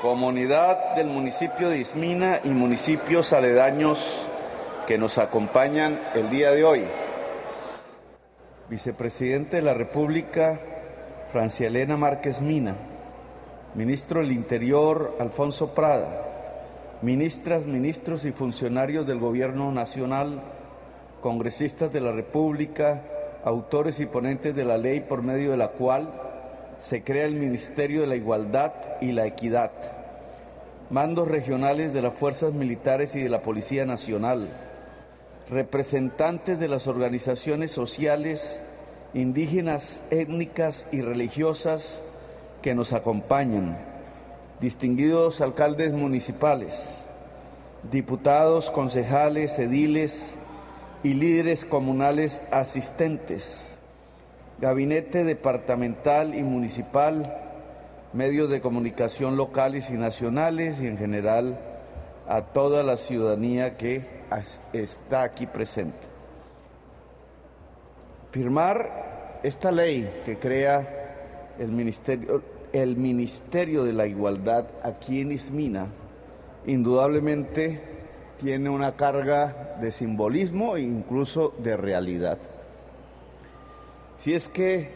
comunidad del municipio de Ismina y municipios aledaños que nos acompañan el día de hoy. Vicepresidente de la República, Francia Elena Márquez Mina, Ministro del Interior, Alfonso Prada, ministras, ministros y funcionarios del Gobierno Nacional, congresistas de la República, autores y ponentes de la ley por medio de la cual se crea el Ministerio de la Igualdad y la Equidad, mandos regionales de las fuerzas militares y de la Policía Nacional, representantes de las organizaciones sociales, indígenas, étnicas y religiosas que nos acompañan, distinguidos alcaldes municipales, diputados, concejales, ediles y líderes comunales asistentes, gabinete departamental y municipal, medios de comunicación locales y nacionales y en general a toda la ciudadanía que está aquí presente. Firmar esta ley que crea el Ministerio, el Ministerio de la Igualdad aquí en Ismina, indudablemente tiene una carga de simbolismo e incluso de realidad. Si es que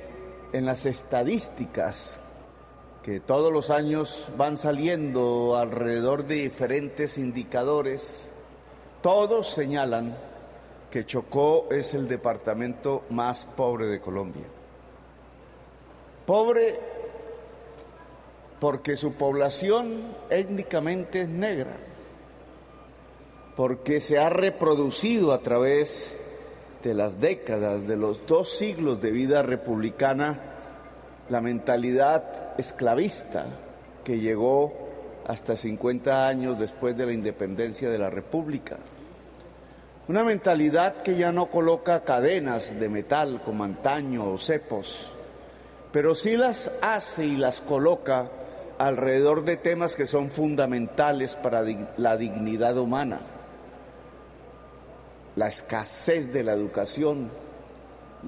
en las estadísticas que todos los años van saliendo alrededor de diferentes indicadores, todos señalan que Chocó es el departamento más pobre de Colombia. Pobre porque su población étnicamente es negra, porque se ha reproducido a través de las décadas, de los dos siglos de vida republicana, la mentalidad esclavista que llegó hasta 50 años después de la independencia de la República. Una mentalidad que ya no coloca cadenas de metal como antaño o cepos, pero sí las hace y las coloca alrededor de temas que son fundamentales para la dignidad humana la escasez de la educación,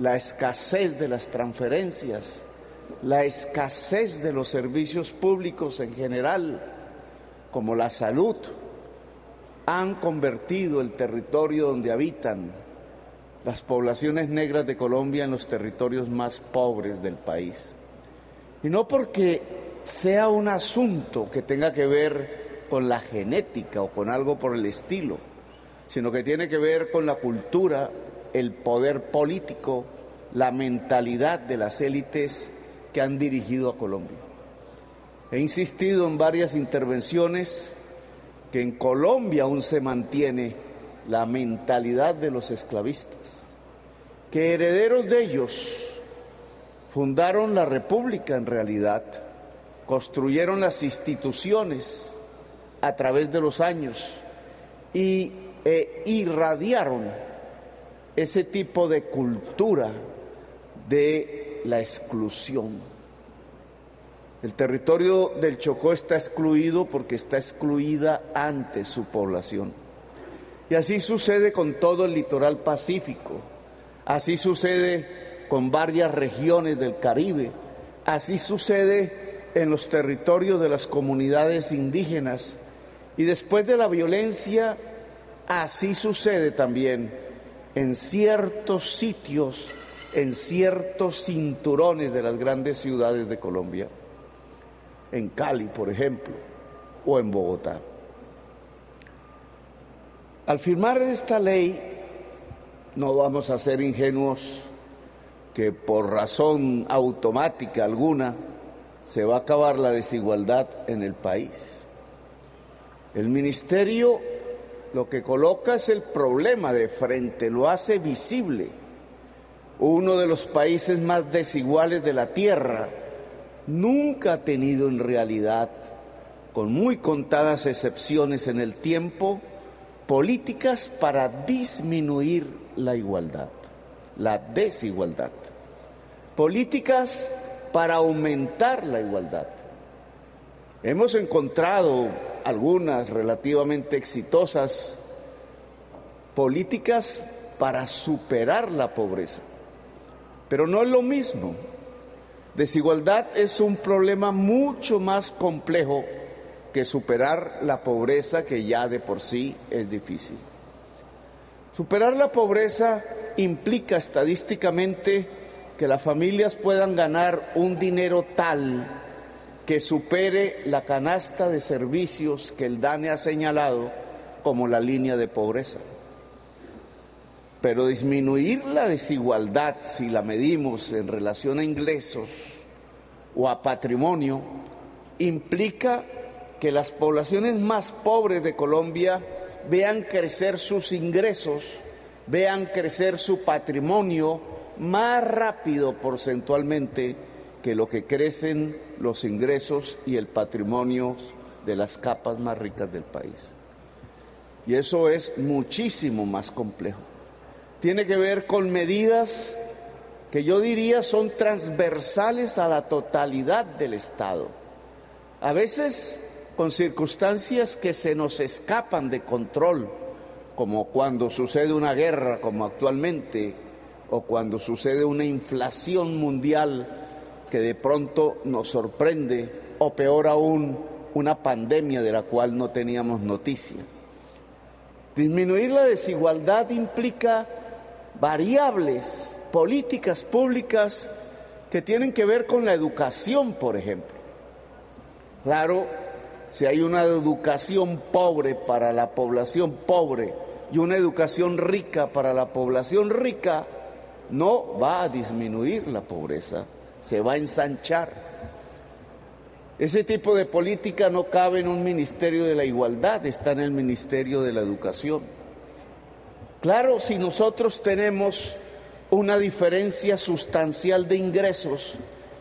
la escasez de las transferencias, la escasez de los servicios públicos en general, como la salud, han convertido el territorio donde habitan las poblaciones negras de Colombia en los territorios más pobres del país. Y no porque sea un asunto que tenga que ver con la genética o con algo por el estilo, sino que tiene que ver con la cultura, el poder político, la mentalidad de las élites que han dirigido a Colombia. He insistido en varias intervenciones que en Colombia aún se mantiene la mentalidad de los esclavistas, que herederos de ellos fundaron la República en realidad, construyeron las instituciones a través de los años y e irradiaron ese tipo de cultura de la exclusión. El territorio del Chocó está excluido porque está excluida ante su población. Y así sucede con todo el litoral pacífico, así sucede con varias regiones del Caribe, así sucede en los territorios de las comunidades indígenas. Y después de la violencia Así sucede también en ciertos sitios, en ciertos cinturones de las grandes ciudades de Colombia, en Cali, por ejemplo, o en Bogotá. Al firmar esta ley, no vamos a ser ingenuos que por razón automática alguna se va a acabar la desigualdad en el país. El ministerio lo que coloca es el problema de frente, lo hace visible. Uno de los países más desiguales de la Tierra nunca ha tenido en realidad, con muy contadas excepciones en el tiempo, políticas para disminuir la igualdad, la desigualdad. Políticas para aumentar la igualdad. Hemos encontrado algunas relativamente exitosas políticas para superar la pobreza. Pero no es lo mismo. Desigualdad es un problema mucho más complejo que superar la pobreza que ya de por sí es difícil. Superar la pobreza implica estadísticamente que las familias puedan ganar un dinero tal que supere la canasta de servicios que el DANE ha señalado como la línea de pobreza. Pero disminuir la desigualdad, si la medimos en relación a ingresos o a patrimonio, implica que las poblaciones más pobres de Colombia vean crecer sus ingresos, vean crecer su patrimonio más rápido porcentualmente que lo que crecen los ingresos y el patrimonio de las capas más ricas del país. Y eso es muchísimo más complejo. Tiene que ver con medidas que yo diría son transversales a la totalidad del Estado. A veces con circunstancias que se nos escapan de control, como cuando sucede una guerra como actualmente, o cuando sucede una inflación mundial que de pronto nos sorprende, o peor aún, una pandemia de la cual no teníamos noticia. Disminuir la desigualdad implica variables, políticas públicas que tienen que ver con la educación, por ejemplo. Claro, si hay una educación pobre para la población pobre y una educación rica para la población rica, no va a disminuir la pobreza, se va a ensanchar. Ese tipo de política no cabe en un ministerio de la igualdad, está en el ministerio de la educación. Claro, si nosotros tenemos una diferencia sustancial de ingresos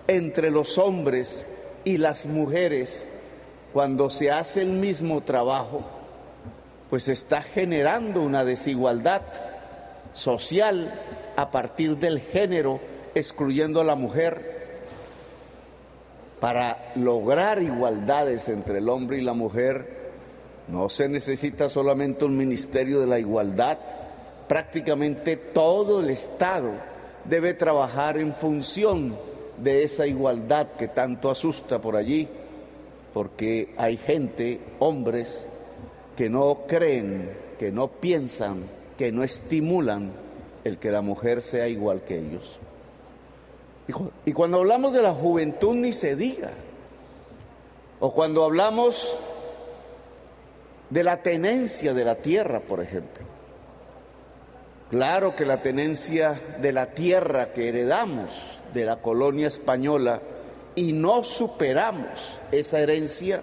entre los hombres y las mujeres cuando se hace el mismo trabajo, pues está generando una desigualdad social a partir del género, excluyendo a la mujer para lograr igualdades entre el hombre y la mujer, no se necesita solamente un ministerio de la igualdad, prácticamente todo el Estado debe trabajar en función de esa igualdad que tanto asusta por allí, porque hay gente, hombres, que no creen, que no piensan, que no estimulan el que la mujer sea igual que ellos. Y cuando hablamos de la juventud ni se diga. O cuando hablamos de la tenencia de la tierra, por ejemplo. Claro que la tenencia de la tierra que heredamos de la colonia española y no superamos esa herencia,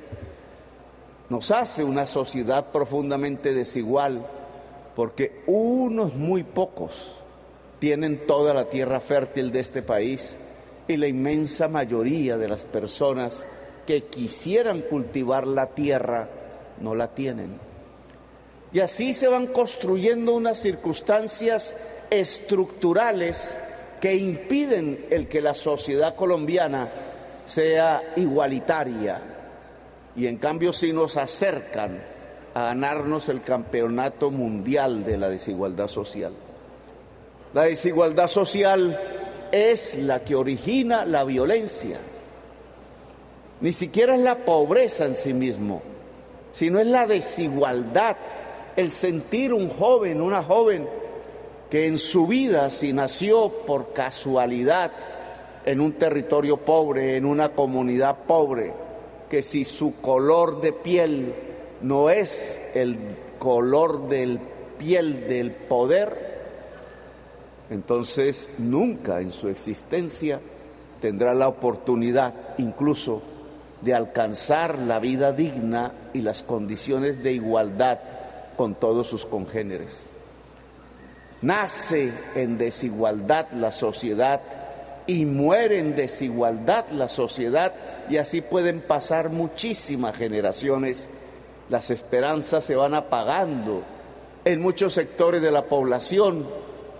nos hace una sociedad profundamente desigual, porque unos muy pocos tienen toda la tierra fértil de este país y la inmensa mayoría de las personas que quisieran cultivar la tierra no la tienen. Y así se van construyendo unas circunstancias estructurales que impiden el que la sociedad colombiana sea igualitaria y en cambio sí nos acercan a ganarnos el campeonato mundial de la desigualdad social. La desigualdad social es la que origina la violencia. Ni siquiera es la pobreza en sí mismo, sino es la desigualdad, el sentir un joven, una joven que en su vida, si nació por casualidad en un territorio pobre, en una comunidad pobre, que si su color de piel no es el color del piel del poder, entonces nunca en su existencia tendrá la oportunidad incluso de alcanzar la vida digna y las condiciones de igualdad con todos sus congéneres. Nace en desigualdad la sociedad y muere en desigualdad la sociedad y así pueden pasar muchísimas generaciones. Las esperanzas se van apagando en muchos sectores de la población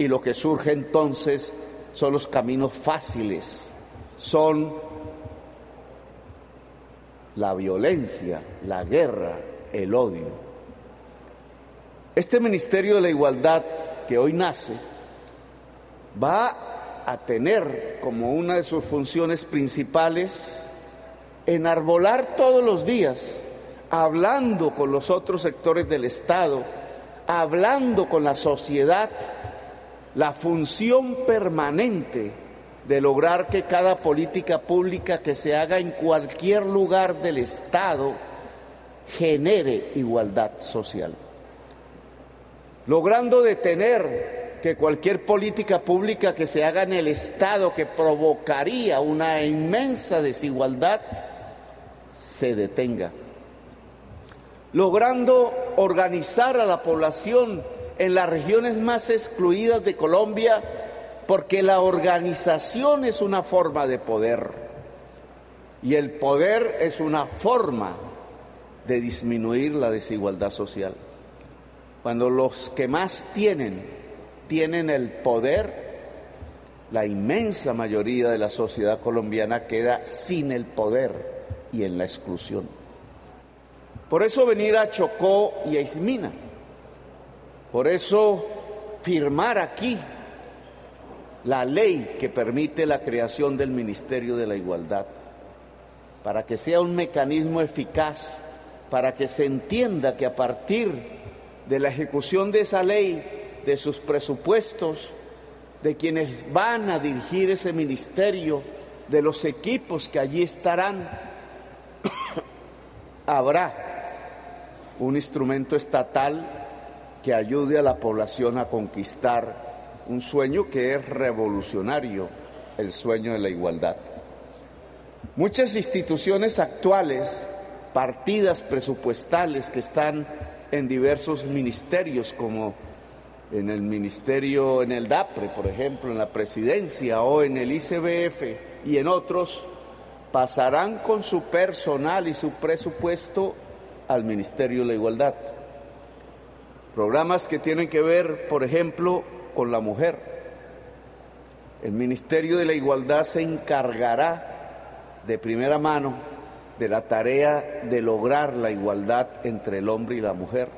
y lo que surge entonces son los caminos fáciles, son la violencia, la guerra, el odio. Este Ministerio de la Igualdad que hoy nace va a tener como una de sus funciones principales enarbolar todos los días hablando con los otros sectores del Estado, hablando con la sociedad, la función permanente de lograr que cada política pública que se haga en cualquier lugar del Estado genere igualdad social. Logrando detener que cualquier política pública que se haga en el Estado que provocaría una inmensa desigualdad se detenga. Logrando organizar a la población en las regiones más excluidas de Colombia porque la organización es una forma de poder y el poder es una forma de disminuir la desigualdad social. Cuando los que más tienen tienen el poder, la inmensa mayoría de la sociedad colombiana queda sin el poder y en la exclusión. Por eso venir a Chocó y a Ismina, por eso firmar aquí la ley que permite la creación del Ministerio de la Igualdad, para que sea un mecanismo eficaz, para que se entienda que a partir de la ejecución de esa ley, de sus presupuestos, de quienes van a dirigir ese ministerio, de los equipos que allí estarán, habrá un instrumento estatal que ayude a la población a conquistar un sueño que es revolucionario, el sueño de la igualdad. Muchas instituciones actuales, partidas presupuestales que están en diversos ministerios, como en el ministerio, en el DAPRE, por ejemplo, en la presidencia o en el ICBF y en otros, pasarán con su personal y su presupuesto al Ministerio de la Igualdad. Programas que tienen que ver, por ejemplo, con la mujer. El Ministerio de la Igualdad se encargará de primera mano de la tarea de lograr la igualdad entre el hombre y la mujer.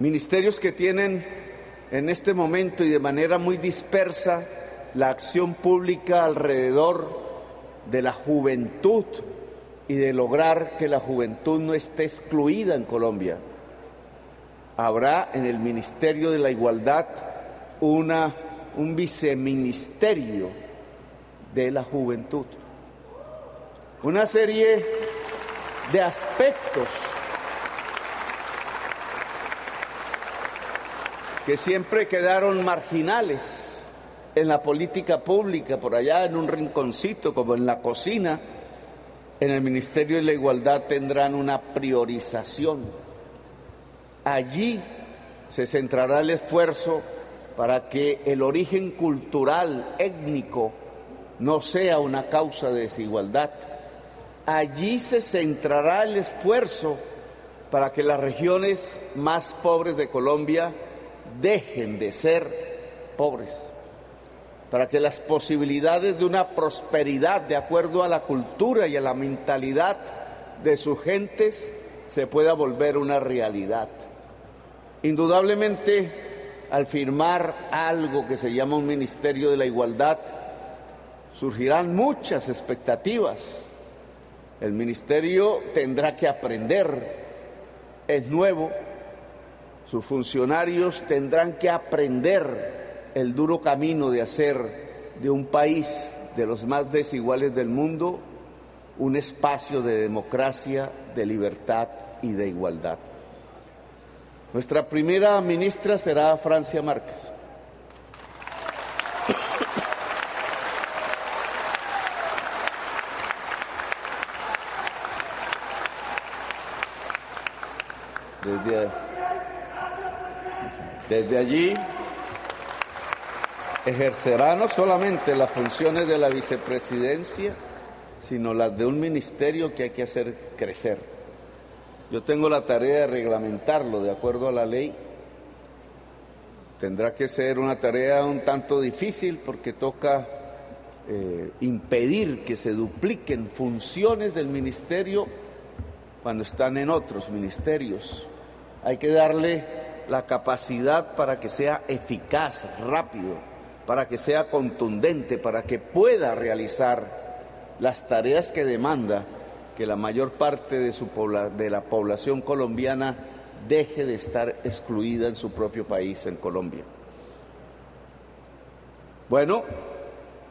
Ministerios que tienen en este momento y de manera muy dispersa la acción pública alrededor de la juventud y de lograr que la juventud no esté excluida en Colombia habrá en el Ministerio de la Igualdad una, un viceministerio de la juventud. Una serie de aspectos que siempre quedaron marginales en la política pública, por allá en un rinconcito como en la cocina, en el Ministerio de la Igualdad tendrán una priorización Allí se centrará el esfuerzo para que el origen cultural, étnico, no sea una causa de desigualdad. Allí se centrará el esfuerzo para que las regiones más pobres de Colombia dejen de ser pobres, para que las posibilidades de una prosperidad de acuerdo a la cultura y a la mentalidad de sus gentes se pueda volver una realidad. Indudablemente, al firmar algo que se llama un Ministerio de la Igualdad, surgirán muchas expectativas. El ministerio tendrá que aprender, es nuevo, sus funcionarios tendrán que aprender el duro camino de hacer de un país de los más desiguales del mundo un espacio de democracia, de libertad y de igualdad. Nuestra primera ministra será Francia Márquez. Desde, desde, allí ejercerá no solamente las funciones de la vicepresidencia, sino las de un ministerio que hay que hacer crecer. Yo tengo la tarea de reglamentarlo de acuerdo a la ley. Tendrá que ser una tarea un tanto difícil porque toca eh, impedir que se dupliquen funciones del ministerio cuando están en otros ministerios. Hay que darle la capacidad para que sea eficaz, rápido, para que sea contundente, para que pueda realizar las tareas que demanda que la mayor parte de, su de la población colombiana deje de estar excluida en su propio país, en Colombia. Bueno,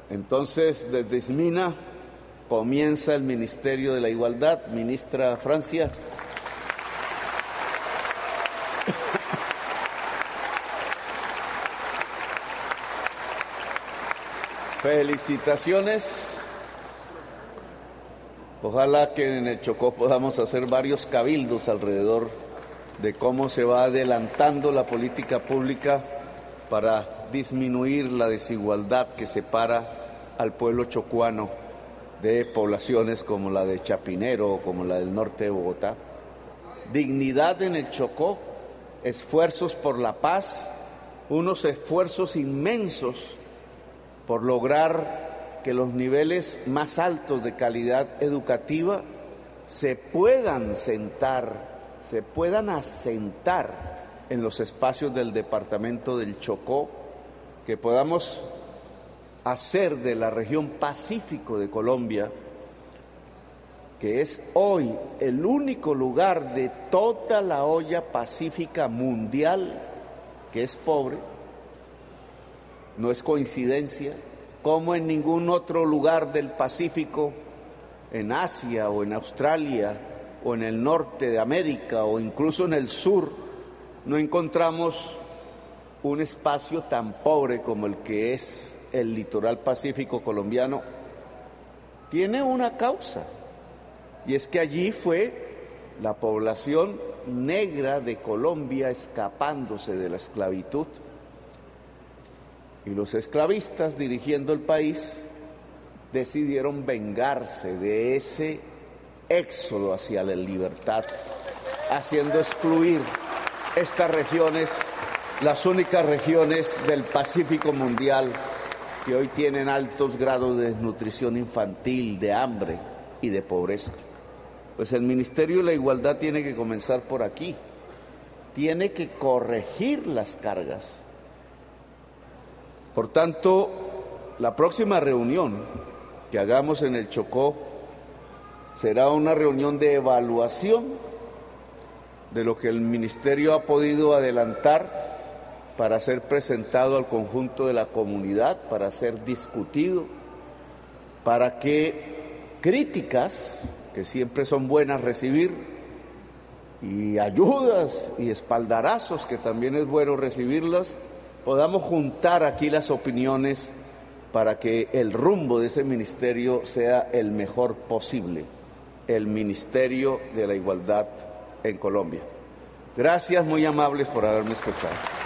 entonces desde Ismina comienza el Ministerio de la Igualdad, ministra Francia. Felicitaciones. Ojalá que en el Chocó podamos hacer varios cabildos alrededor de cómo se va adelantando la política pública para disminuir la desigualdad que separa al pueblo chocuano de poblaciones como la de Chapinero o como la del norte de Bogotá. Dignidad en el Chocó, esfuerzos por la paz, unos esfuerzos inmensos por lograr que los niveles más altos de calidad educativa se puedan sentar, se puedan asentar en los espacios del departamento del Chocó que podamos hacer de la región Pacífico de Colombia, que es hoy el único lugar de toda la olla pacífica mundial que es pobre, no es coincidencia, como en ningún otro lugar del Pacífico, en Asia o en Australia o en el norte de América o incluso en el sur, no encontramos un espacio tan pobre como el que es el litoral pacífico colombiano, tiene una causa, y es que allí fue la población negra de Colombia escapándose de la esclavitud, y los esclavistas dirigiendo el país decidieron vengarse de ese éxodo hacia la libertad, haciendo excluir estas regiones las únicas regiones del Pacífico Mundial que hoy tienen altos grados de desnutrición infantil, de hambre y de pobreza. Pues el Ministerio de la Igualdad tiene que comenzar por aquí, tiene que corregir las cargas. Por tanto, la próxima reunión que hagamos en el Chocó será una reunión de evaluación de lo que el Ministerio ha podido adelantar para ser presentado al conjunto de la comunidad, para ser discutido, para que críticas, que siempre son buenas recibir, y ayudas y espaldarazos, que también es bueno recibirlas, podamos juntar aquí las opiniones para que el rumbo de ese ministerio sea el mejor posible, el Ministerio de la Igualdad en Colombia. Gracias muy amables por haberme escuchado.